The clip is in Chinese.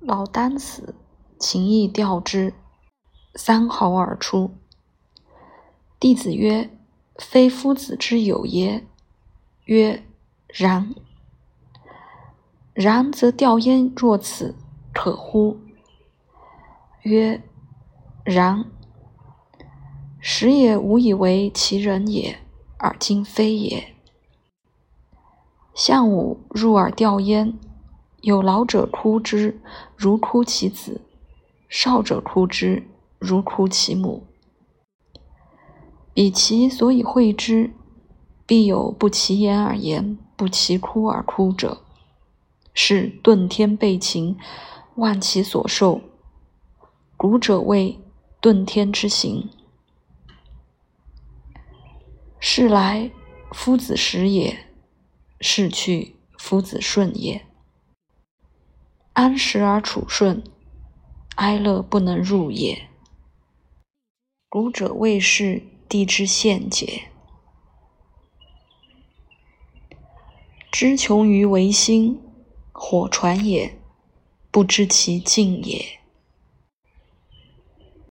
老聃死，秦邑调之，三毫而出。弟子曰：“非夫子之友也。”曰：“然。”然则调焉若此，可乎？曰：“然。”时也吾以为其人也，而今非也。项武入而调焉，有老者哭之，如哭其子；少者哭之，如哭其母。彼其所以会之，必有不其言而言，不其哭而哭者。是遁天备禽，万其所受。古者谓遁天之行。是来夫子时也，是去夫子顺也。安时而处顺，哀乐不能入也。古者谓是地之现解。知穷于维新。火传也，不知其尽也。